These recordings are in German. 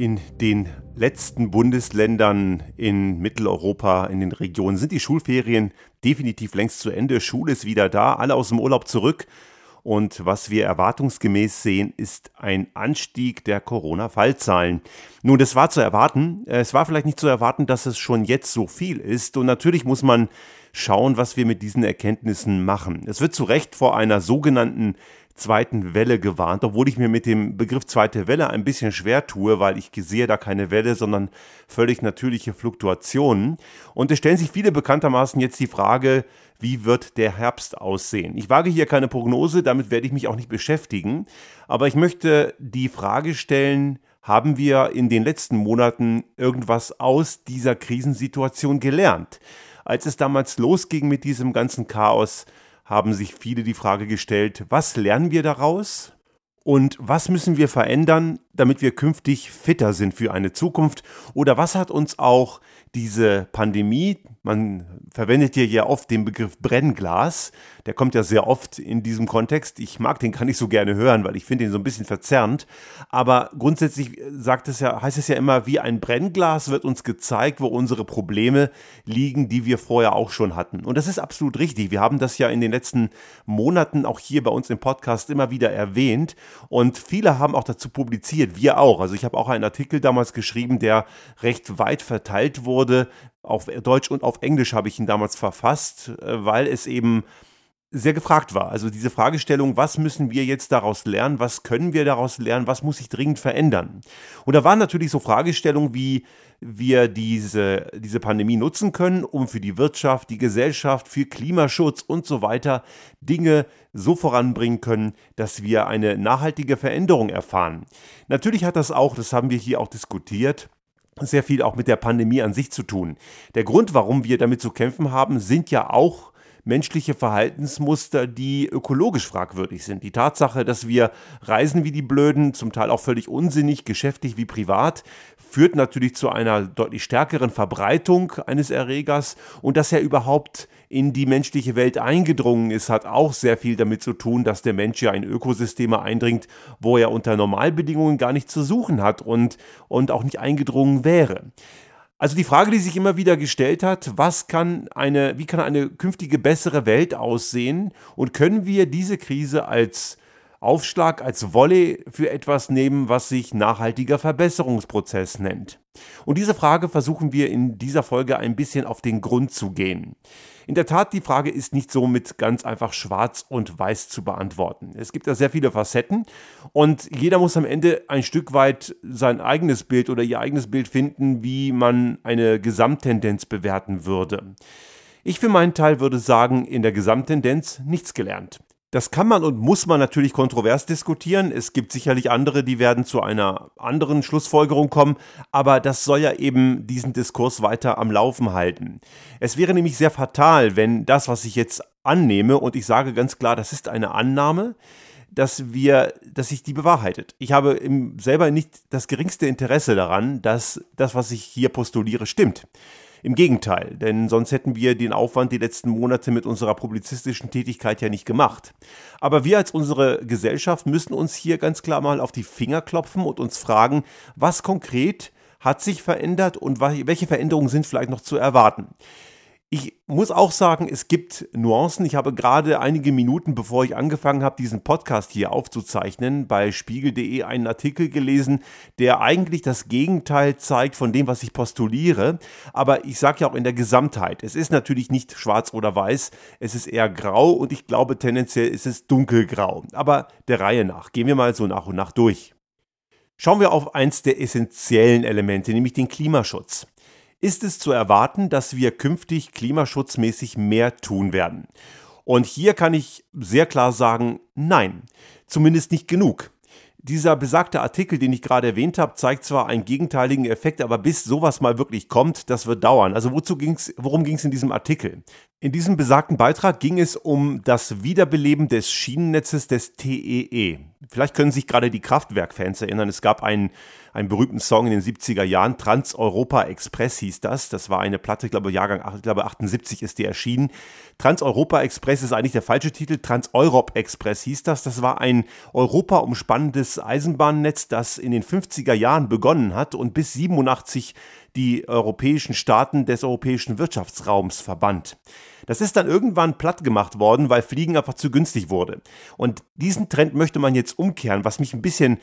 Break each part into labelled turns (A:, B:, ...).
A: In den letzten Bundesländern in Mitteleuropa, in den Regionen sind die Schulferien definitiv längst zu Ende. Schule ist wieder da, alle aus dem Urlaub zurück. Und was wir erwartungsgemäß sehen, ist ein Anstieg der Corona-Fallzahlen. Nun, das war zu erwarten. Es war vielleicht nicht zu erwarten, dass es schon jetzt so viel ist. Und natürlich muss man schauen, was wir mit diesen Erkenntnissen machen. Es wird zu Recht vor einer sogenannten zweiten Welle gewarnt, obwohl ich mir mit dem Begriff zweite Welle ein bisschen schwer tue, weil ich sehe da keine Welle, sondern völlig natürliche Fluktuationen. Und es stellen sich viele bekanntermaßen jetzt die Frage, wie wird der Herbst aussehen? Ich wage hier keine Prognose, damit werde ich mich auch nicht beschäftigen, aber ich möchte die Frage stellen, haben wir in den letzten Monaten irgendwas aus dieser Krisensituation gelernt? Als es damals losging mit diesem ganzen Chaos, haben sich viele die Frage gestellt, was lernen wir daraus? Und was müssen wir verändern, damit wir künftig fitter sind für eine Zukunft? Oder was hat uns auch diese Pandemie, man verwendet hier ja oft den Begriff Brennglas, der kommt ja sehr oft in diesem Kontext. Ich mag den gar nicht so gerne hören, weil ich finde ihn so ein bisschen verzerrend. Aber grundsätzlich sagt es ja, heißt es ja immer, wie ein Brennglas wird uns gezeigt, wo unsere Probleme liegen, die wir vorher auch schon hatten. Und das ist absolut richtig. Wir haben das ja in den letzten Monaten auch hier bei uns im Podcast immer wieder erwähnt. Und viele haben auch dazu publiziert, wir auch. Also ich habe auch einen Artikel damals geschrieben, der recht weit verteilt wurde. Auf Deutsch und auf Englisch habe ich ihn damals verfasst, äh, weil es eben sehr gefragt war. Also diese Fragestellung, was müssen wir jetzt daraus lernen, was können wir daraus lernen, was muss sich dringend verändern. Und da waren natürlich so Fragestellungen, wie wir diese, diese Pandemie nutzen können, um für die Wirtschaft, die Gesellschaft, für Klimaschutz und so weiter Dinge so voranbringen können, dass wir eine nachhaltige Veränderung erfahren. Natürlich hat das auch, das haben wir hier auch diskutiert, sehr viel auch mit der Pandemie an sich zu tun. Der Grund, warum wir damit zu kämpfen haben, sind ja auch menschliche Verhaltensmuster, die ökologisch fragwürdig sind. Die Tatsache, dass wir reisen wie die Blöden, zum Teil auch völlig unsinnig, geschäftlich wie privat, führt natürlich zu einer deutlich stärkeren Verbreitung eines Erregers und dass er überhaupt in die menschliche Welt eingedrungen ist, hat auch sehr viel damit zu tun, dass der Mensch ja in Ökosysteme eindringt, wo er unter Normalbedingungen gar nicht zu suchen hat und, und auch nicht eingedrungen wäre. Also die Frage, die sich immer wieder gestellt hat, was kann eine, wie kann eine künftige bessere Welt aussehen? Und können wir diese Krise als Aufschlag, als Wolle für etwas nehmen, was sich nachhaltiger Verbesserungsprozess nennt? Und diese Frage versuchen wir in dieser Folge ein bisschen auf den Grund zu gehen. In der Tat, die Frage ist nicht so mit ganz einfach schwarz und weiß zu beantworten. Es gibt da sehr viele Facetten und jeder muss am Ende ein Stück weit sein eigenes Bild oder ihr eigenes Bild finden, wie man eine Gesamttendenz bewerten würde. Ich für meinen Teil würde sagen, in der Gesamttendenz nichts gelernt. Das kann man und muss man natürlich kontrovers diskutieren. Es gibt sicherlich andere, die werden zu einer anderen Schlussfolgerung kommen, aber das soll ja eben diesen Diskurs weiter am Laufen halten. Es wäre nämlich sehr fatal, wenn das, was ich jetzt annehme, und ich sage ganz klar, das ist eine Annahme, dass wir, dass sich die bewahrheitet. Ich habe selber nicht das geringste Interesse daran, dass das, was ich hier postuliere, stimmt. Im Gegenteil, denn sonst hätten wir den Aufwand die letzten Monate mit unserer publizistischen Tätigkeit ja nicht gemacht. Aber wir als unsere Gesellschaft müssen uns hier ganz klar mal auf die Finger klopfen und uns fragen, was konkret hat sich verändert und welche Veränderungen sind vielleicht noch zu erwarten. Ich muss auch sagen, es gibt Nuancen. Ich habe gerade einige Minuten, bevor ich angefangen habe, diesen Podcast hier aufzuzeichnen, bei spiegel.de einen Artikel gelesen, der eigentlich das Gegenteil zeigt von dem, was ich postuliere. Aber ich sage ja auch in der Gesamtheit. Es ist natürlich nicht schwarz oder weiß, es ist eher grau und ich glaube tendenziell ist es dunkelgrau. Aber der Reihe nach. Gehen wir mal so nach und nach durch. Schauen wir auf eins der essentiellen Elemente, nämlich den Klimaschutz ist es zu erwarten, dass wir künftig klimaschutzmäßig mehr tun werden. Und hier kann ich sehr klar sagen, nein, zumindest nicht genug. Dieser besagte Artikel, den ich gerade erwähnt habe, zeigt zwar einen gegenteiligen Effekt, aber bis sowas mal wirklich kommt, das wird dauern. Also wozu ging's, worum ging es in diesem Artikel? In diesem besagten Beitrag ging es um das Wiederbeleben des Schienennetzes des TEE. E. Vielleicht können sich gerade die Kraftwerk-Fans erinnern. Es gab einen, einen berühmten Song in den 70er Jahren, Trans-Europa Express hieß das. Das war eine Platte, ich glaube, Jahrgang ich glaube 78 ist die erschienen. Trans-Europa Express ist eigentlich der falsche Titel. Trans-Europ Express hieß das. Das war ein Europa umspannendes Eisenbahnnetz, das in den 50er Jahren begonnen hat und bis 87 die europäischen Staaten des europäischen Wirtschaftsraums verband. Das ist dann irgendwann platt gemacht worden, weil Fliegen einfach zu günstig wurde. Und diesen Trend möchte man jetzt umkehren, was mich ein bisschen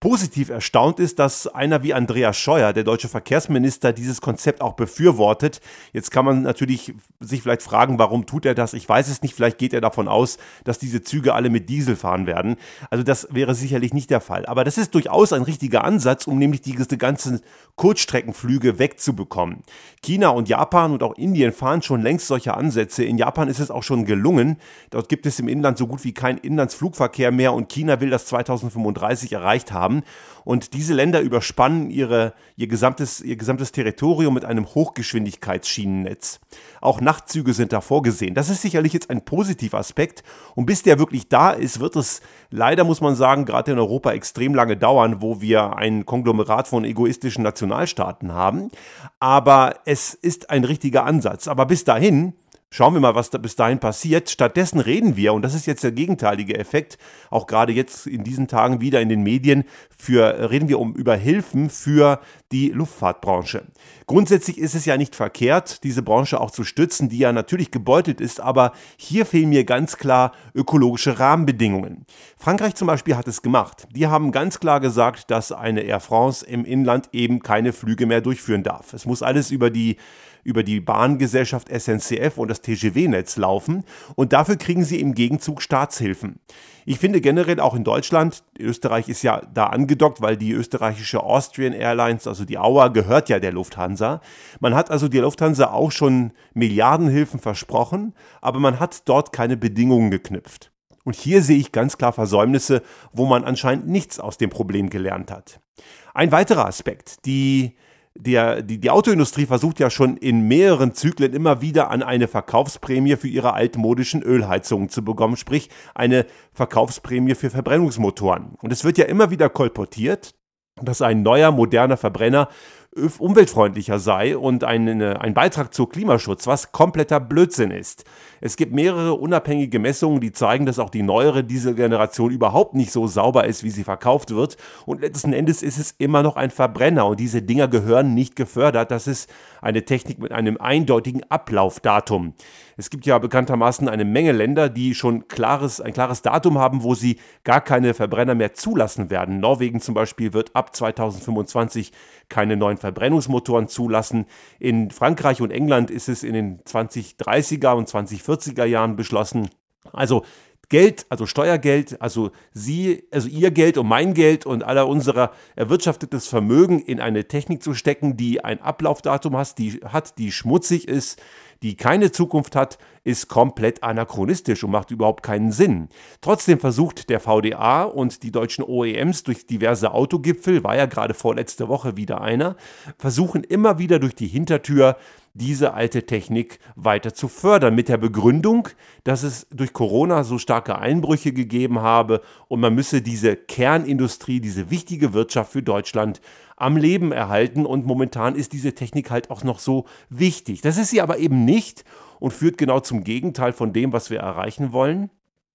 A: Positiv erstaunt ist, dass einer wie Andreas Scheuer, der deutsche Verkehrsminister, dieses Konzept auch befürwortet. Jetzt kann man natürlich sich vielleicht fragen, warum tut er das? Ich weiß es nicht. Vielleicht geht er davon aus, dass diese Züge alle mit Diesel fahren werden. Also das wäre sicherlich nicht der Fall. Aber das ist durchaus ein richtiger Ansatz, um nämlich diese ganzen Kurzstreckenflüge wegzubekommen. China und Japan und auch Indien fahren schon längst solche Ansätze. In Japan ist es auch schon gelungen. Dort gibt es im Inland so gut wie keinen Inlandsflugverkehr mehr und China will das 2035 erreicht haben haben. Und diese Länder überspannen ihre, ihr, gesamtes, ihr gesamtes Territorium mit einem Hochgeschwindigkeitsschienennetz. Auch Nachtzüge sind da vorgesehen. Das ist sicherlich jetzt ein positiver Aspekt. Und bis der wirklich da ist, wird es leider, muss man sagen, gerade in Europa extrem lange dauern, wo wir ein Konglomerat von egoistischen Nationalstaaten haben. Aber es ist ein richtiger Ansatz. Aber bis dahin Schauen wir mal, was da bis dahin passiert. Stattdessen reden wir, und das ist jetzt der gegenteilige Effekt, auch gerade jetzt in diesen Tagen wieder in den Medien, für, reden wir um über Hilfen für die Luftfahrtbranche. Grundsätzlich ist es ja nicht verkehrt, diese Branche auch zu stützen, die ja natürlich gebeutelt ist, aber hier fehlen mir ganz klar ökologische Rahmenbedingungen. Frankreich zum Beispiel hat es gemacht. Die haben ganz klar gesagt, dass eine Air France im Inland eben keine Flüge mehr durchführen darf. Es muss alles über die über die Bahngesellschaft SNCF und das TGW-Netz laufen und dafür kriegen sie im Gegenzug Staatshilfen. Ich finde generell auch in Deutschland, Österreich ist ja da angedockt, weil die österreichische Austrian Airlines, also die Auer, gehört ja der Lufthansa. Man hat also der Lufthansa auch schon Milliardenhilfen versprochen, aber man hat dort keine Bedingungen geknüpft. Und hier sehe ich ganz klar Versäumnisse, wo man anscheinend nichts aus dem Problem gelernt hat. Ein weiterer Aspekt, die der, die, die Autoindustrie versucht ja schon in mehreren Zyklen immer wieder an eine Verkaufsprämie für ihre altmodischen Ölheizungen zu bekommen, sprich eine Verkaufsprämie für Verbrennungsmotoren. Und es wird ja immer wieder kolportiert, dass ein neuer, moderner Verbrenner umweltfreundlicher sei und ein, ein Beitrag zu Klimaschutz, was kompletter Blödsinn ist. Es gibt mehrere unabhängige Messungen, die zeigen, dass auch die neuere Dieselgeneration überhaupt nicht so sauber ist, wie sie verkauft wird. Und letzten Endes ist es immer noch ein Verbrenner und diese Dinger gehören nicht gefördert. Das ist eine Technik mit einem eindeutigen Ablaufdatum. Es gibt ja bekanntermaßen eine Menge Länder, die schon klares, ein klares Datum haben, wo sie gar keine Verbrenner mehr zulassen werden. Norwegen zum Beispiel wird ab 2025 keine neuen Verbrennungsmotoren zulassen. In Frankreich und England ist es in den 2030er und 2040er Jahren beschlossen. Also Geld, also Steuergeld, also Sie, also Ihr Geld und mein Geld und aller unserer erwirtschaftetes Vermögen in eine Technik zu stecken, die ein Ablaufdatum hat, die hat, die schmutzig ist, die keine Zukunft hat, ist komplett anachronistisch und macht überhaupt keinen Sinn. Trotzdem versucht der VDA und die deutschen OEMs durch diverse Autogipfel, war ja gerade vorletzte Woche wieder einer, versuchen immer wieder durch die Hintertür diese alte Technik weiter zu fördern, mit der Begründung, dass es durch Corona so starke Einbrüche gegeben habe und man müsse diese Kernindustrie, diese wichtige Wirtschaft für Deutschland am Leben erhalten und momentan ist diese Technik halt auch noch so wichtig. Das ist sie aber eben nicht und führt genau zum Gegenteil von dem, was wir erreichen wollen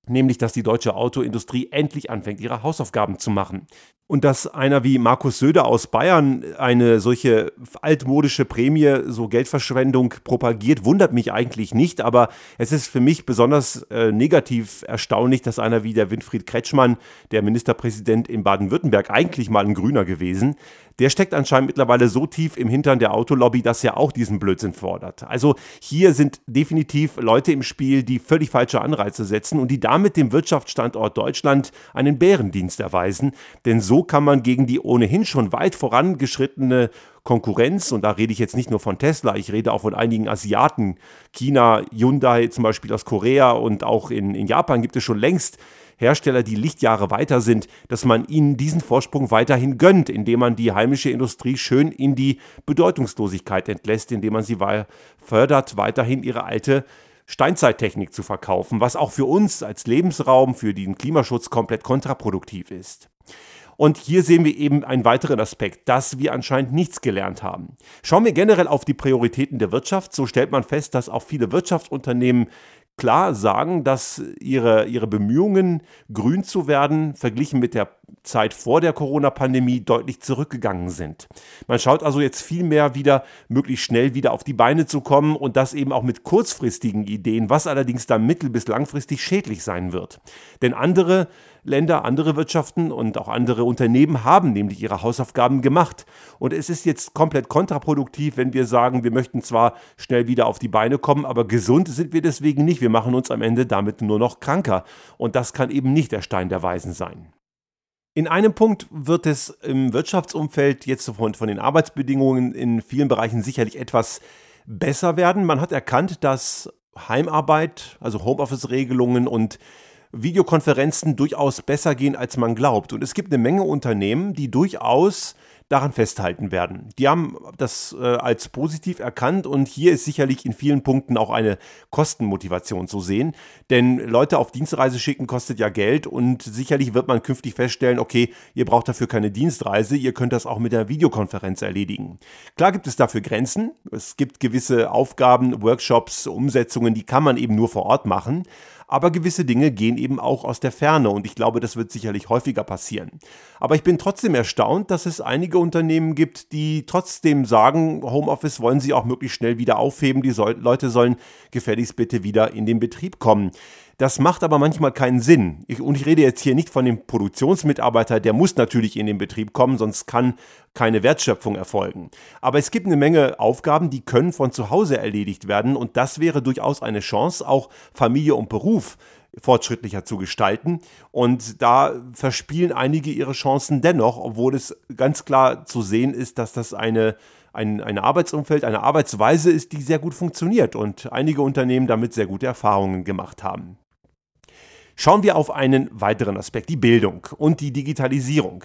A: nämlich dass die deutsche Autoindustrie endlich anfängt, ihre Hausaufgaben zu machen. Und dass einer wie Markus Söder aus Bayern eine solche altmodische Prämie, so Geldverschwendung propagiert, wundert mich eigentlich nicht. Aber es ist für mich besonders äh, negativ erstaunlich, dass einer wie der Winfried Kretschmann, der Ministerpräsident in Baden-Württemberg, eigentlich mal ein Grüner gewesen, der steckt anscheinend mittlerweile so tief im Hintern der Autolobby, dass er auch diesen Blödsinn fordert. Also hier sind definitiv Leute im Spiel, die völlig falsche Anreize setzen und die damit dem Wirtschaftsstandort Deutschland einen Bärendienst erweisen. Denn so kann man gegen die ohnehin schon weit vorangeschrittene Konkurrenz, und da rede ich jetzt nicht nur von Tesla, ich rede auch von einigen Asiaten, China, Hyundai zum Beispiel aus Korea und auch in, in Japan gibt es schon längst Hersteller, die Lichtjahre weiter sind, dass man ihnen diesen Vorsprung weiterhin gönnt, indem man die heimische Industrie schön in die Bedeutungslosigkeit entlässt, indem man sie fördert, weiterhin ihre alte Steinzeittechnik zu verkaufen, was auch für uns als Lebensraum für den Klimaschutz komplett kontraproduktiv ist. Und hier sehen wir eben einen weiteren Aspekt, dass wir anscheinend nichts gelernt haben. Schauen wir generell auf die Prioritäten der Wirtschaft, so stellt man fest, dass auch viele Wirtschaftsunternehmen klar sagen, dass ihre, ihre Bemühungen, grün zu werden, verglichen mit der Zeit vor der Corona-Pandemie deutlich zurückgegangen sind. Man schaut also jetzt viel mehr wieder, möglichst schnell wieder auf die Beine zu kommen und das eben auch mit kurzfristigen Ideen, was allerdings dann mittel- bis langfristig schädlich sein wird. Denn andere Länder, andere Wirtschaften und auch andere Unternehmen haben nämlich ihre Hausaufgaben gemacht. Und es ist jetzt komplett kontraproduktiv, wenn wir sagen, wir möchten zwar schnell wieder auf die Beine kommen, aber gesund sind wir deswegen nicht. Wir machen uns am Ende damit nur noch kranker. Und das kann eben nicht der Stein der Weisen sein. In einem Punkt wird es im Wirtschaftsumfeld jetzt von, von den Arbeitsbedingungen in vielen Bereichen sicherlich etwas besser werden. Man hat erkannt, dass Heimarbeit, also Homeoffice-Regelungen und Videokonferenzen durchaus besser gehen, als man glaubt. Und es gibt eine Menge Unternehmen, die durchaus daran festhalten werden. Die haben das äh, als positiv erkannt und hier ist sicherlich in vielen Punkten auch eine Kostenmotivation zu sehen, denn Leute auf Dienstreise schicken kostet ja Geld und sicherlich wird man künftig feststellen, okay, ihr braucht dafür keine Dienstreise, ihr könnt das auch mit der Videokonferenz erledigen. Klar gibt es dafür Grenzen, es gibt gewisse Aufgaben, Workshops, Umsetzungen, die kann man eben nur vor Ort machen, aber gewisse Dinge gehen eben auch aus der Ferne und ich glaube, das wird sicherlich häufiger passieren. Aber ich bin trotzdem erstaunt, dass es einige Unternehmen gibt, die trotzdem sagen, Homeoffice wollen sie auch möglichst schnell wieder aufheben, die Leute sollen gefälligst bitte wieder in den Betrieb kommen. Das macht aber manchmal keinen Sinn. Ich, und ich rede jetzt hier nicht von dem Produktionsmitarbeiter, der muss natürlich in den Betrieb kommen, sonst kann keine Wertschöpfung erfolgen. Aber es gibt eine Menge Aufgaben, die können von zu Hause erledigt werden und das wäre durchaus eine Chance, auch Familie und Beruf fortschrittlicher zu gestalten. Und da verspielen einige ihre Chancen dennoch, obwohl es ganz klar zu sehen ist, dass das eine ein, ein Arbeitsumfeld, eine Arbeitsweise ist, die sehr gut funktioniert und einige Unternehmen damit sehr gute Erfahrungen gemacht haben. Schauen wir auf einen weiteren Aspekt, die Bildung und die Digitalisierung.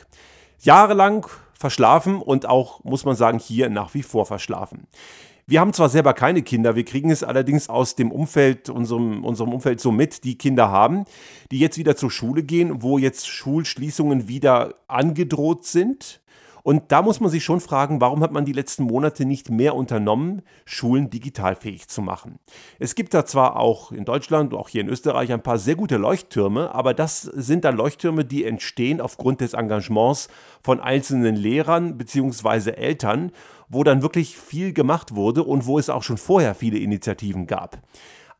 A: Jahrelang verschlafen und auch, muss man sagen, hier nach wie vor verschlafen. Wir haben zwar selber keine Kinder, wir kriegen es allerdings aus dem Umfeld, unserem, unserem Umfeld so mit, die Kinder haben, die jetzt wieder zur Schule gehen, wo jetzt Schulschließungen wieder angedroht sind. Und da muss man sich schon fragen, warum hat man die letzten Monate nicht mehr unternommen, Schulen digitalfähig zu machen? Es gibt da zwar auch in Deutschland, auch hier in Österreich ein paar sehr gute Leuchttürme, aber das sind dann Leuchttürme, die entstehen aufgrund des Engagements von einzelnen Lehrern bzw. Eltern, wo dann wirklich viel gemacht wurde und wo es auch schon vorher viele Initiativen gab.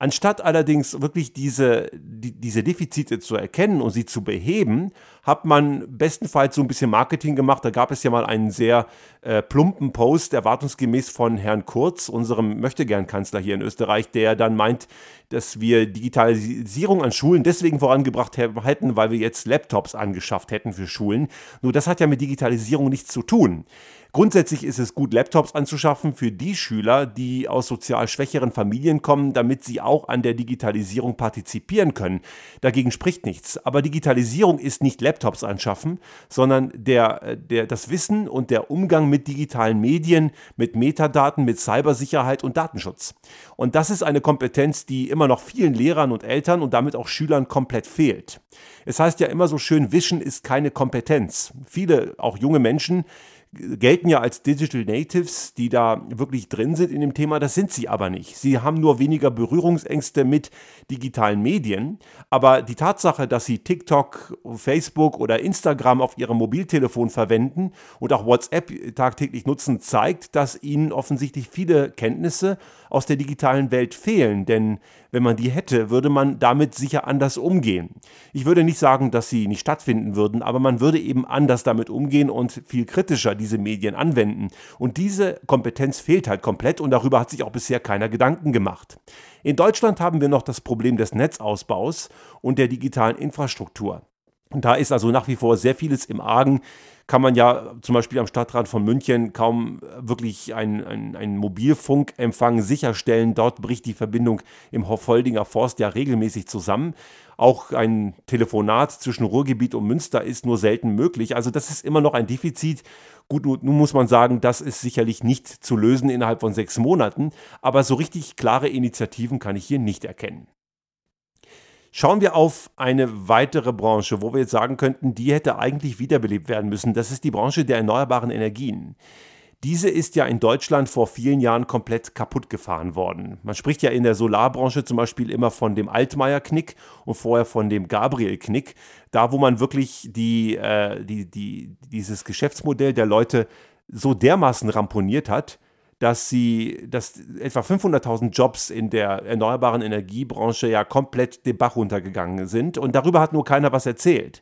A: Anstatt allerdings wirklich diese, die, diese Defizite zu erkennen und sie zu beheben, hat man bestenfalls so ein bisschen Marketing gemacht. Da gab es ja mal einen sehr äh, plumpen Post, erwartungsgemäß von Herrn Kurz, unserem Möchtegern-Kanzler hier in Österreich, der dann meint, dass wir Digitalisierung an Schulen deswegen vorangebracht hätten, weil wir jetzt Laptops angeschafft hätten für Schulen. Nur das hat ja mit Digitalisierung nichts zu tun. Grundsätzlich ist es gut, Laptops anzuschaffen für die Schüler, die aus sozial schwächeren Familien kommen, damit sie auch an der Digitalisierung partizipieren können. Dagegen spricht nichts. Aber Digitalisierung ist nicht Laptops anschaffen, sondern der, der, das Wissen und der Umgang mit digitalen Medien, mit Metadaten, mit Cybersicherheit und Datenschutz. Und das ist eine Kompetenz, die immer noch vielen Lehrern und Eltern und damit auch Schülern komplett fehlt. Es heißt ja immer so schön, Wissen ist keine Kompetenz. Viele, auch junge Menschen, gelten ja als Digital Natives, die da wirklich drin sind in dem Thema. Das sind sie aber nicht. Sie haben nur weniger Berührungsängste mit digitalen Medien. Aber die Tatsache, dass sie TikTok, Facebook oder Instagram auf ihrem Mobiltelefon verwenden und auch WhatsApp tagtäglich nutzen, zeigt, dass ihnen offensichtlich viele Kenntnisse aus der digitalen Welt fehlen. Denn wenn man die hätte, würde man damit sicher anders umgehen. Ich würde nicht sagen, dass sie nicht stattfinden würden, aber man würde eben anders damit umgehen und viel kritischer diese Medien anwenden. Und diese Kompetenz fehlt halt komplett und darüber hat sich auch bisher keiner Gedanken gemacht. In Deutschland haben wir noch das Problem des Netzausbaus und der digitalen Infrastruktur. Da ist also nach wie vor sehr vieles im Argen kann man ja zum Beispiel am Stadtrat von München kaum wirklich einen ein Mobilfunkempfang sicherstellen. Dort bricht die Verbindung im Hoffoldinger Forst ja regelmäßig zusammen. Auch ein Telefonat zwischen Ruhrgebiet und Münster ist nur selten möglich. Also das ist immer noch ein Defizit. Gut, nun muss man sagen, das ist sicherlich nicht zu lösen innerhalb von sechs Monaten, aber so richtig klare Initiativen kann ich hier nicht erkennen. Schauen wir auf eine weitere Branche, wo wir jetzt sagen könnten, die hätte eigentlich wiederbelebt werden müssen. Das ist die Branche der erneuerbaren Energien. Diese ist ja in Deutschland vor vielen Jahren komplett kaputt gefahren worden. Man spricht ja in der Solarbranche zum Beispiel immer von dem Altmaier-Knick und vorher von dem Gabriel-Knick. Da, wo man wirklich die, äh, die, die, dieses Geschäftsmodell der Leute so dermaßen ramponiert hat, dass sie, dass etwa 500.000 Jobs in der erneuerbaren Energiebranche ja komplett den Bach runtergegangen sind und darüber hat nur keiner was erzählt.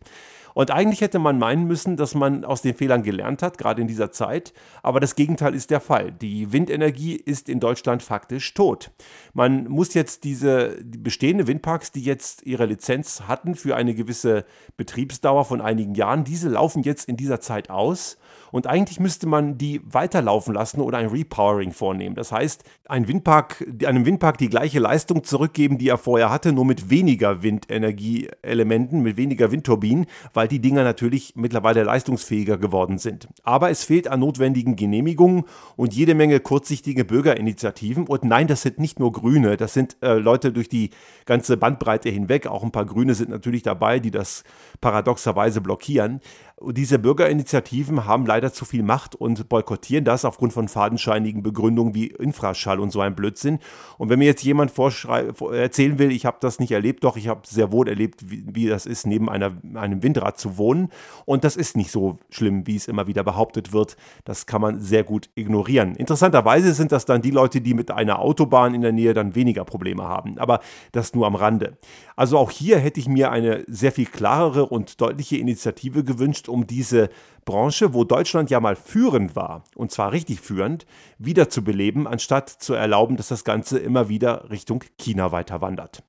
A: Und eigentlich hätte man meinen müssen, dass man aus den Fehlern gelernt hat, gerade in dieser Zeit. Aber das Gegenteil ist der Fall. Die Windenergie ist in Deutschland faktisch tot. Man muss jetzt diese die bestehende Windparks, die jetzt ihre Lizenz hatten für eine gewisse Betriebsdauer von einigen Jahren, diese laufen jetzt in dieser Zeit aus. Und eigentlich müsste man die weiterlaufen lassen oder ein Repowering vornehmen. Das heißt, ein Windpark, einem Windpark die gleiche Leistung zurückgeben, die er vorher hatte, nur mit weniger Windenergieelementen, mit weniger Windturbinen, weil die Dinger natürlich mittlerweile leistungsfähiger geworden sind. Aber es fehlt an notwendigen Genehmigungen und jede Menge kurzsichtige Bürgerinitiativen. Und nein, das sind nicht nur Grüne, das sind äh, Leute durch die ganze Bandbreite hinweg. Auch ein paar Grüne sind natürlich dabei, die das paradoxerweise blockieren. Diese Bürgerinitiativen haben leider zu viel Macht und boykottieren das aufgrund von fadenscheinigen Begründungen wie Infraschall und so ein Blödsinn. Und wenn mir jetzt jemand erzählen will, ich habe das nicht erlebt, doch ich habe sehr wohl erlebt, wie, wie das ist, neben einer, einem Windrad zu wohnen. Und das ist nicht so schlimm, wie es immer wieder behauptet wird. Das kann man sehr gut ignorieren. Interessanterweise sind das dann die Leute, die mit einer Autobahn in der Nähe dann weniger Probleme haben. Aber das nur am Rande. Also auch hier hätte ich mir eine sehr viel klarere und deutliche Initiative gewünscht, um diese Branche, wo Deutschland ja mal führend war, und zwar richtig führend, wieder zu beleben, anstatt zu erlauben, dass das Ganze immer wieder Richtung China weiter wandert.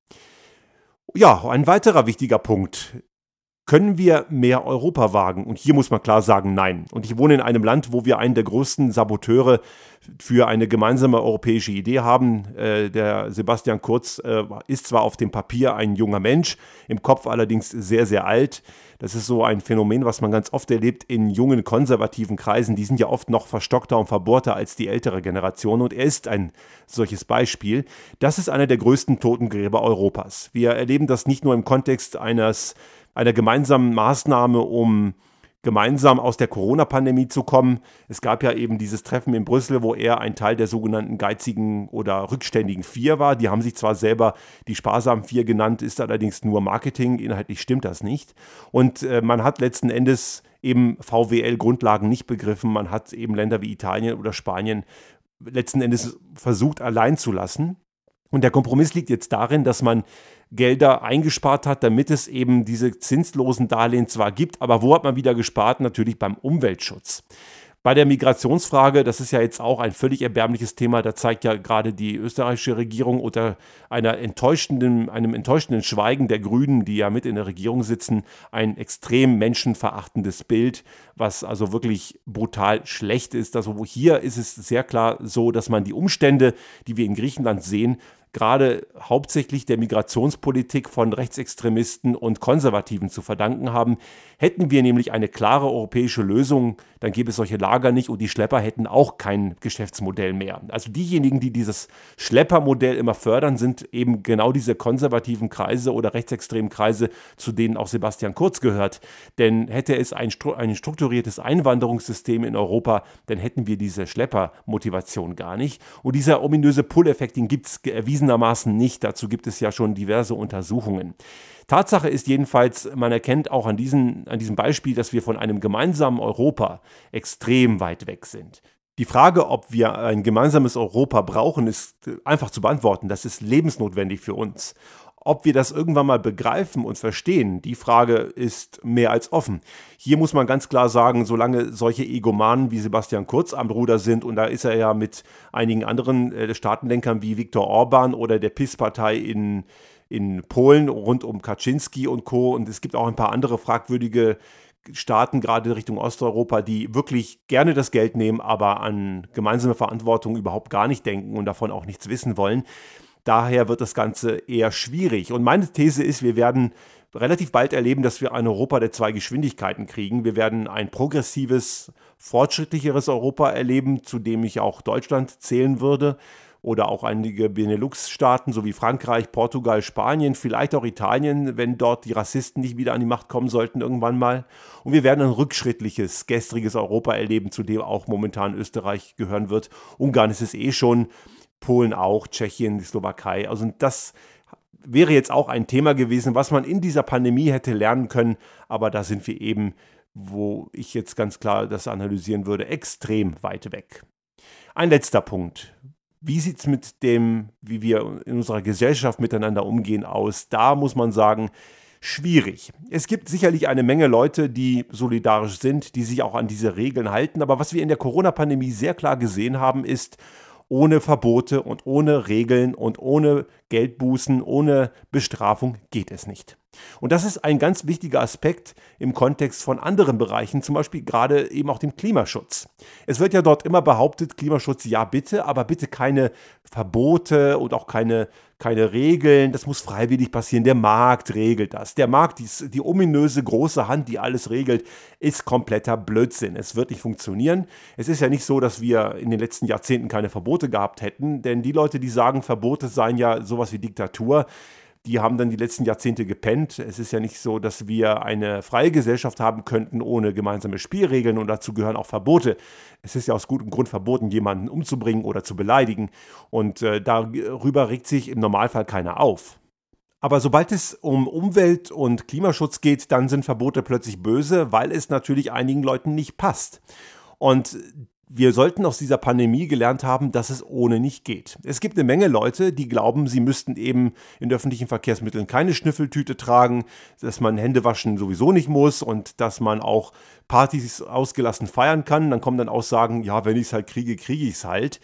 A: Ja, ein weiterer wichtiger Punkt. Können wir mehr Europa wagen? Und hier muss man klar sagen, nein. Und ich wohne in einem Land, wo wir einen der größten Saboteure für eine gemeinsame europäische Idee haben. Äh, der Sebastian Kurz äh, ist zwar auf dem Papier ein junger Mensch, im Kopf allerdings sehr, sehr alt. Das ist so ein Phänomen, was man ganz oft erlebt in jungen konservativen Kreisen. Die sind ja oft noch verstockter und verbohrter als die ältere Generation. Und er ist ein solches Beispiel. Das ist einer der größten Totengräber Europas. Wir erleben das nicht nur im Kontext eines einer gemeinsamen Maßnahme, um gemeinsam aus der Corona-Pandemie zu kommen. Es gab ja eben dieses Treffen in Brüssel, wo er ein Teil der sogenannten geizigen oder rückständigen Vier war. Die haben sich zwar selber die sparsamen Vier genannt, ist allerdings nur Marketing. Inhaltlich stimmt das nicht. Und äh, man hat letzten Endes eben VWL-Grundlagen nicht begriffen. Man hat eben Länder wie Italien oder Spanien letzten Endes versucht allein zu lassen. Und der Kompromiss liegt jetzt darin, dass man Gelder eingespart hat, damit es eben diese zinslosen Darlehen zwar gibt, aber wo hat man wieder gespart? Natürlich beim Umweltschutz. Bei der Migrationsfrage, das ist ja jetzt auch ein völlig erbärmliches Thema, da zeigt ja gerade die österreichische Regierung unter einer enttäuschenden, einem enttäuschenden Schweigen der Grünen, die ja mit in der Regierung sitzen, ein extrem menschenverachtendes Bild, was also wirklich brutal schlecht ist. Also hier ist es sehr klar so, dass man die Umstände, die wir in Griechenland sehen, gerade hauptsächlich der Migrationspolitik von Rechtsextremisten und Konservativen zu verdanken haben. Hätten wir nämlich eine klare europäische Lösung, dann gäbe es solche Lager nicht und die Schlepper hätten auch kein Geschäftsmodell mehr. Also diejenigen, die dieses Schleppermodell immer fördern, sind eben genau diese konservativen Kreise oder rechtsextremen Kreise, zu denen auch Sebastian Kurz gehört. Denn hätte es ein, ein strukturiertes Einwanderungssystem in Europa, dann hätten wir diese Schleppermotivation gar nicht. Und dieser ominöse Pull-Effekt, den gibt es erwiesen erwiesenermaßen nicht. Dazu gibt es ja schon diverse Untersuchungen. Tatsache ist jedenfalls, man erkennt auch an, diesen, an diesem Beispiel, dass wir von einem gemeinsamen Europa extrem weit weg sind. Die Frage, ob wir ein gemeinsames Europa brauchen, ist einfach zu beantworten. Das ist lebensnotwendig für uns. Ob wir das irgendwann mal begreifen und verstehen, die Frage ist mehr als offen. Hier muss man ganz klar sagen, solange solche Egomanen wie Sebastian Kurz am Ruder sind, und da ist er ja mit einigen anderen äh, Staatenlenkern wie Viktor Orban oder der PIS-Partei in, in Polen rund um Kaczynski und Co. Und es gibt auch ein paar andere fragwürdige Staaten, gerade Richtung Osteuropa, die wirklich gerne das Geld nehmen, aber an gemeinsame Verantwortung überhaupt gar nicht denken und davon auch nichts wissen wollen. Daher wird das Ganze eher schwierig. Und meine These ist, wir werden relativ bald erleben, dass wir ein Europa der zwei Geschwindigkeiten kriegen. Wir werden ein progressives, fortschrittlicheres Europa erleben, zu dem ich auch Deutschland zählen würde oder auch einige Benelux-Staaten sowie Frankreich, Portugal, Spanien, vielleicht auch Italien, wenn dort die Rassisten nicht wieder an die Macht kommen sollten irgendwann mal. Und wir werden ein rückschrittliches, gestriges Europa erleben, zu dem auch momentan Österreich gehören wird. Ungarn ist es eh schon, Polen auch, Tschechien, die Slowakei. Also das wäre jetzt auch ein Thema gewesen, was man in dieser Pandemie hätte lernen können, aber da sind wir eben, wo ich jetzt ganz klar das analysieren würde, extrem weit weg. Ein letzter Punkt. Wie sieht es mit dem, wie wir in unserer Gesellschaft miteinander umgehen, aus? Da muss man sagen, schwierig. Es gibt sicherlich eine Menge Leute, die solidarisch sind, die sich auch an diese Regeln halten. Aber was wir in der Corona-Pandemie sehr klar gesehen haben, ist, ohne Verbote und ohne Regeln und ohne Geldbußen, ohne Bestrafung geht es nicht. Und das ist ein ganz wichtiger Aspekt im Kontext von anderen Bereichen, zum Beispiel gerade eben auch dem Klimaschutz. Es wird ja dort immer behauptet, Klimaschutz ja bitte, aber bitte keine Verbote und auch keine, keine Regeln. Das muss freiwillig passieren. Der Markt regelt das. Der Markt, die, die ominöse große Hand, die alles regelt, ist kompletter Blödsinn. Es wird nicht funktionieren. Es ist ja nicht so, dass wir in den letzten Jahrzehnten keine Verbote gehabt hätten, denn die Leute, die sagen, Verbote seien ja sowas wie Diktatur, die haben dann die letzten Jahrzehnte gepennt. Es ist ja nicht so, dass wir eine freie Gesellschaft haben könnten ohne gemeinsame Spielregeln und dazu gehören auch Verbote. Es ist ja aus gutem Grund verboten, jemanden umzubringen oder zu beleidigen und äh, darüber regt sich im Normalfall keiner auf. Aber sobald es um Umwelt- und Klimaschutz geht, dann sind Verbote plötzlich böse, weil es natürlich einigen Leuten nicht passt. Und wir sollten aus dieser Pandemie gelernt haben, dass es ohne nicht geht. Es gibt eine Menge Leute, die glauben, sie müssten eben in öffentlichen Verkehrsmitteln keine Schnüffeltüte tragen, dass man Hände waschen sowieso nicht muss und dass man auch Partys ausgelassen feiern kann. Dann kommen dann Aussagen, ja, wenn ich es halt kriege, kriege ich es halt.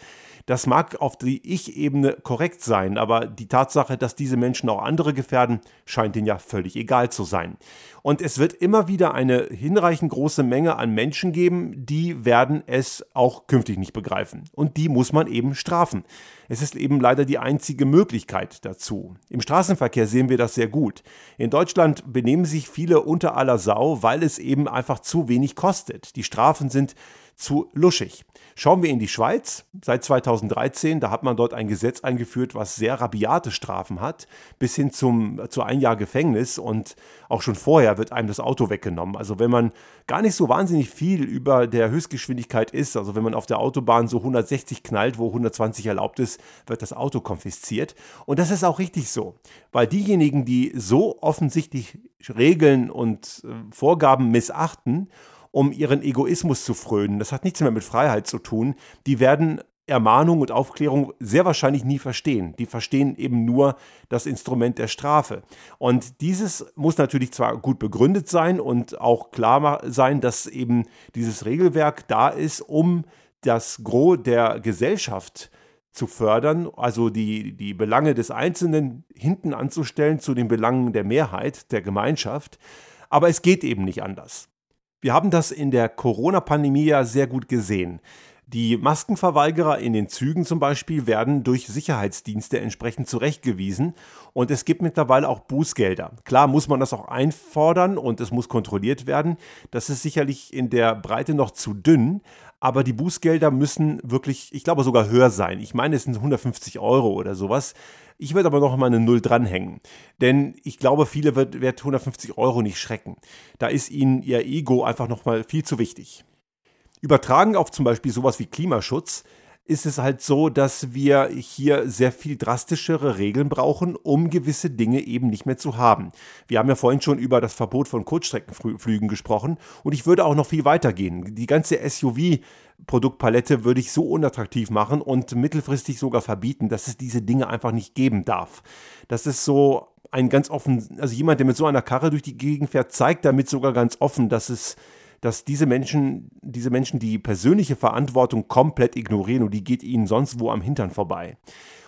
A: Das mag auf die Ich-Ebene korrekt sein, aber die Tatsache, dass diese Menschen auch andere gefährden, scheint ihnen ja völlig egal zu sein. Und es wird immer wieder eine hinreichend große Menge an Menschen geben, die werden es auch künftig nicht begreifen. Und die muss man eben strafen. Es ist eben leider die einzige Möglichkeit dazu. Im Straßenverkehr sehen wir das sehr gut. In Deutschland benehmen sich viele unter aller Sau, weil es eben einfach zu wenig kostet. Die Strafen sind zu luschig. Schauen wir in die Schweiz. Seit 2013, da hat man dort ein Gesetz eingeführt, was sehr rabiate Strafen hat, bis hin zum, zu ein Jahr Gefängnis und auch schon vorher wird einem das Auto weggenommen. Also wenn man gar nicht so wahnsinnig viel über der Höchstgeschwindigkeit ist, also wenn man auf der Autobahn so 160 knallt, wo 120 erlaubt ist, wird das Auto konfisziert. Und das ist auch richtig so, weil diejenigen, die so offensichtlich Regeln und äh, Vorgaben missachten um ihren Egoismus zu frönen. Das hat nichts mehr mit Freiheit zu tun. Die werden Ermahnung und Aufklärung sehr wahrscheinlich nie verstehen. Die verstehen eben nur das Instrument der Strafe. Und dieses muss natürlich zwar gut begründet sein und auch klar sein, dass eben dieses Regelwerk da ist, um das Gros der Gesellschaft zu fördern, also die, die Belange des Einzelnen hinten anzustellen zu den Belangen der Mehrheit, der Gemeinschaft. Aber es geht eben nicht anders. Wir haben das in der Corona-Pandemie ja sehr gut gesehen. Die Maskenverweigerer in den Zügen zum Beispiel werden durch Sicherheitsdienste entsprechend zurechtgewiesen und es gibt mittlerweile auch Bußgelder. Klar muss man das auch einfordern und es muss kontrolliert werden. Das ist sicherlich in der Breite noch zu dünn, aber die Bußgelder müssen wirklich, ich glaube sogar höher sein. Ich meine, es sind 150 Euro oder sowas. Ich würde aber noch mal eine Null dranhängen. Denn ich glaube, viele wird, wird 150 Euro nicht schrecken. Da ist ihnen ihr Ego einfach noch mal viel zu wichtig. Übertragen auf zum Beispiel sowas wie Klimaschutz ist es halt so, dass wir hier sehr viel drastischere Regeln brauchen, um gewisse Dinge eben nicht mehr zu haben. Wir haben ja vorhin schon über das Verbot von Kurzstreckenflügen gesprochen und ich würde auch noch viel weiter gehen. Die ganze SUV Produktpalette würde ich so unattraktiv machen und mittelfristig sogar verbieten, dass es diese Dinge einfach nicht geben darf. Das ist so ein ganz offen, also jemand, der mit so einer Karre durch die Gegend fährt, zeigt damit sogar ganz offen, dass es dass diese Menschen, diese Menschen die persönliche Verantwortung komplett ignorieren und die geht ihnen sonst wo am Hintern vorbei.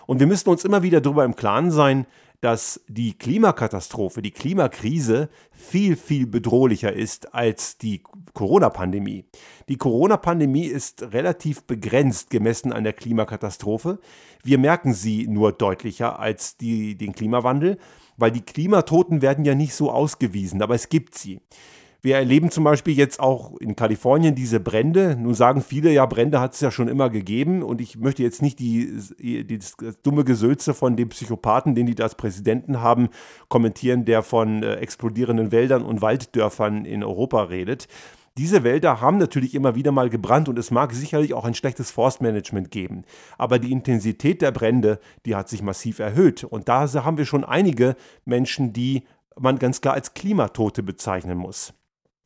A: Und wir müssen uns immer wieder darüber im Klaren sein, dass die Klimakatastrophe, die Klimakrise viel, viel bedrohlicher ist als die Corona-Pandemie. Die Corona-Pandemie ist relativ begrenzt gemessen an der Klimakatastrophe. Wir merken sie nur deutlicher als die, den Klimawandel, weil die Klimatoten werden ja nicht so ausgewiesen, aber es gibt sie. Wir erleben zum Beispiel jetzt auch in Kalifornien diese Brände. Nun sagen viele, ja, Brände hat es ja schon immer gegeben. Und ich möchte jetzt nicht die, die, das dumme Gesülze von dem Psychopathen, den die da als Präsidenten haben, kommentieren, der von äh, explodierenden Wäldern und Walddörfern in Europa redet. Diese Wälder haben natürlich immer wieder mal gebrannt und es mag sicherlich auch ein schlechtes Forstmanagement geben. Aber die Intensität der Brände, die hat sich massiv erhöht. Und da haben wir schon einige Menschen, die man ganz klar als Klimatote bezeichnen muss.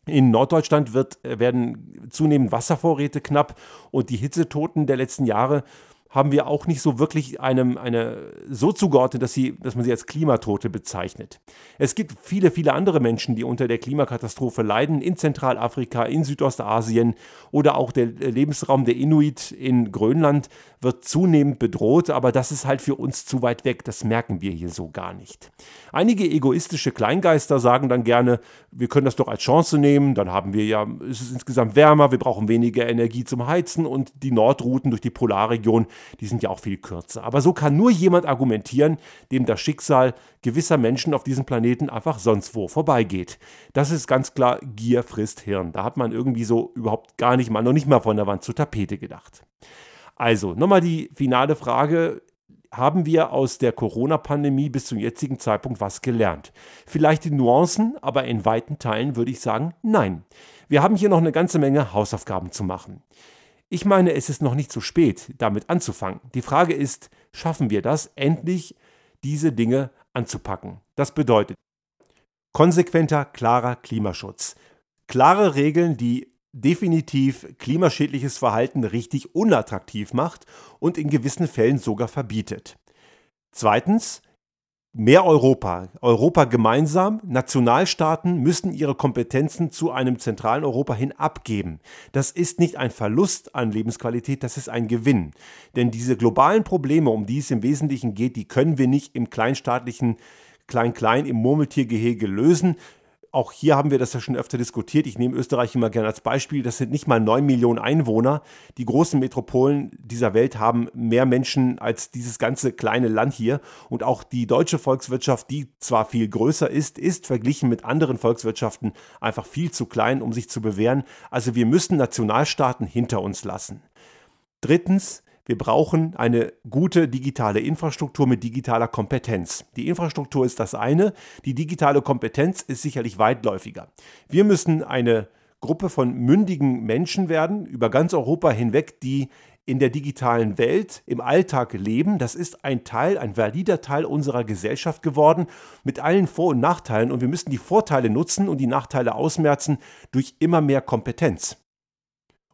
A: In Norddeutschland wird, äh, werden zunehmend Wasservorräte knapp und die Hitzetoten der letzten Jahre haben wir auch nicht so wirklich einem, eine, so zugeordnet, dass, sie, dass man sie als Klimatote bezeichnet. Es gibt viele, viele andere Menschen, die unter der Klimakatastrophe leiden, in Zentralafrika, in Südostasien oder auch der Lebensraum der Inuit in Grönland wird zunehmend bedroht, aber das ist halt für uns zu weit weg, das merken wir hier so gar nicht. Einige egoistische Kleingeister sagen dann gerne, wir können das doch als Chance nehmen, dann haben wir ja, es ist insgesamt wärmer, wir brauchen weniger Energie zum Heizen und die Nordrouten durch die Polarregion, die sind ja auch viel kürzer. Aber so kann nur jemand argumentieren, dem das Schicksal gewisser Menschen auf diesem Planeten einfach sonst wo vorbeigeht. Das ist ganz klar, Gier frisst Hirn. Da hat man irgendwie so überhaupt gar nicht mal, noch nicht mal von der Wand zur Tapete gedacht. Also, nochmal die finale Frage. Haben wir aus der Corona-Pandemie bis zum jetzigen Zeitpunkt was gelernt? Vielleicht in Nuancen, aber in weiten Teilen würde ich sagen, nein. Wir haben hier noch eine ganze Menge Hausaufgaben zu machen. Ich meine, es ist noch nicht zu spät, damit anzufangen. Die Frage ist, schaffen wir das, endlich diese Dinge anzupacken? Das bedeutet konsequenter, klarer Klimaschutz. Klare Regeln, die definitiv klimaschädliches Verhalten richtig unattraktiv macht und in gewissen Fällen sogar verbietet. Zweitens, mehr Europa. Europa gemeinsam. Nationalstaaten müssen ihre Kompetenzen zu einem zentralen Europa hin abgeben. Das ist nicht ein Verlust an Lebensqualität, das ist ein Gewinn. Denn diese globalen Probleme, um die es im Wesentlichen geht, die können wir nicht im kleinstaatlichen Klein-Klein im Murmeltiergehege lösen. Auch hier haben wir das ja schon öfter diskutiert. Ich nehme Österreich immer gerne als Beispiel. Das sind nicht mal 9 Millionen Einwohner. Die großen Metropolen dieser Welt haben mehr Menschen als dieses ganze kleine Land hier. Und auch die deutsche Volkswirtschaft, die zwar viel größer ist, ist verglichen mit anderen Volkswirtschaften einfach viel zu klein, um sich zu bewähren. Also wir müssen Nationalstaaten hinter uns lassen. Drittens, wir brauchen eine gute digitale Infrastruktur mit digitaler Kompetenz. Die Infrastruktur ist das eine, die digitale Kompetenz ist sicherlich weitläufiger. Wir müssen eine Gruppe von mündigen Menschen werden, über ganz Europa hinweg, die in der digitalen Welt im Alltag leben. Das ist ein Teil, ein valider Teil unserer Gesellschaft geworden, mit allen Vor- und Nachteilen. Und wir müssen die Vorteile nutzen und die Nachteile ausmerzen durch immer mehr Kompetenz.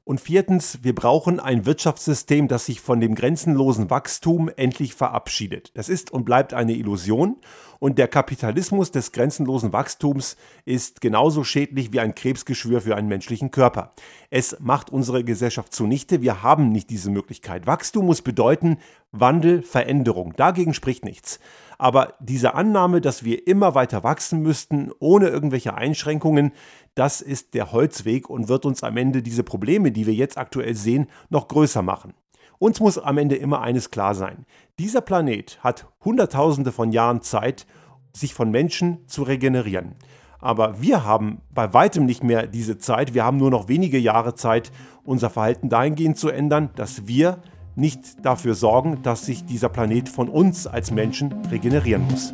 A: Und viertens, wir brauchen ein Wirtschaftssystem, das sich von dem grenzenlosen Wachstum endlich verabschiedet. Das ist und bleibt eine Illusion. Und der Kapitalismus des grenzenlosen Wachstums ist genauso schädlich wie ein Krebsgeschwür für einen menschlichen Körper. Es macht unsere Gesellschaft zunichte. Wir haben nicht diese Möglichkeit. Wachstum muss bedeuten Wandel, Veränderung. Dagegen spricht nichts. Aber diese Annahme, dass wir immer weiter wachsen müssten, ohne irgendwelche Einschränkungen, das ist der Holzweg und wird uns am Ende diese Probleme, die wir jetzt aktuell sehen, noch größer machen. Uns muss am Ende immer eines klar sein. Dieser Planet hat Hunderttausende von Jahren Zeit, sich von Menschen zu regenerieren. Aber wir haben bei weitem nicht mehr diese Zeit. Wir haben nur noch wenige Jahre Zeit, unser Verhalten dahingehend zu ändern, dass wir nicht dafür sorgen, dass sich dieser Planet von uns als Menschen regenerieren muss.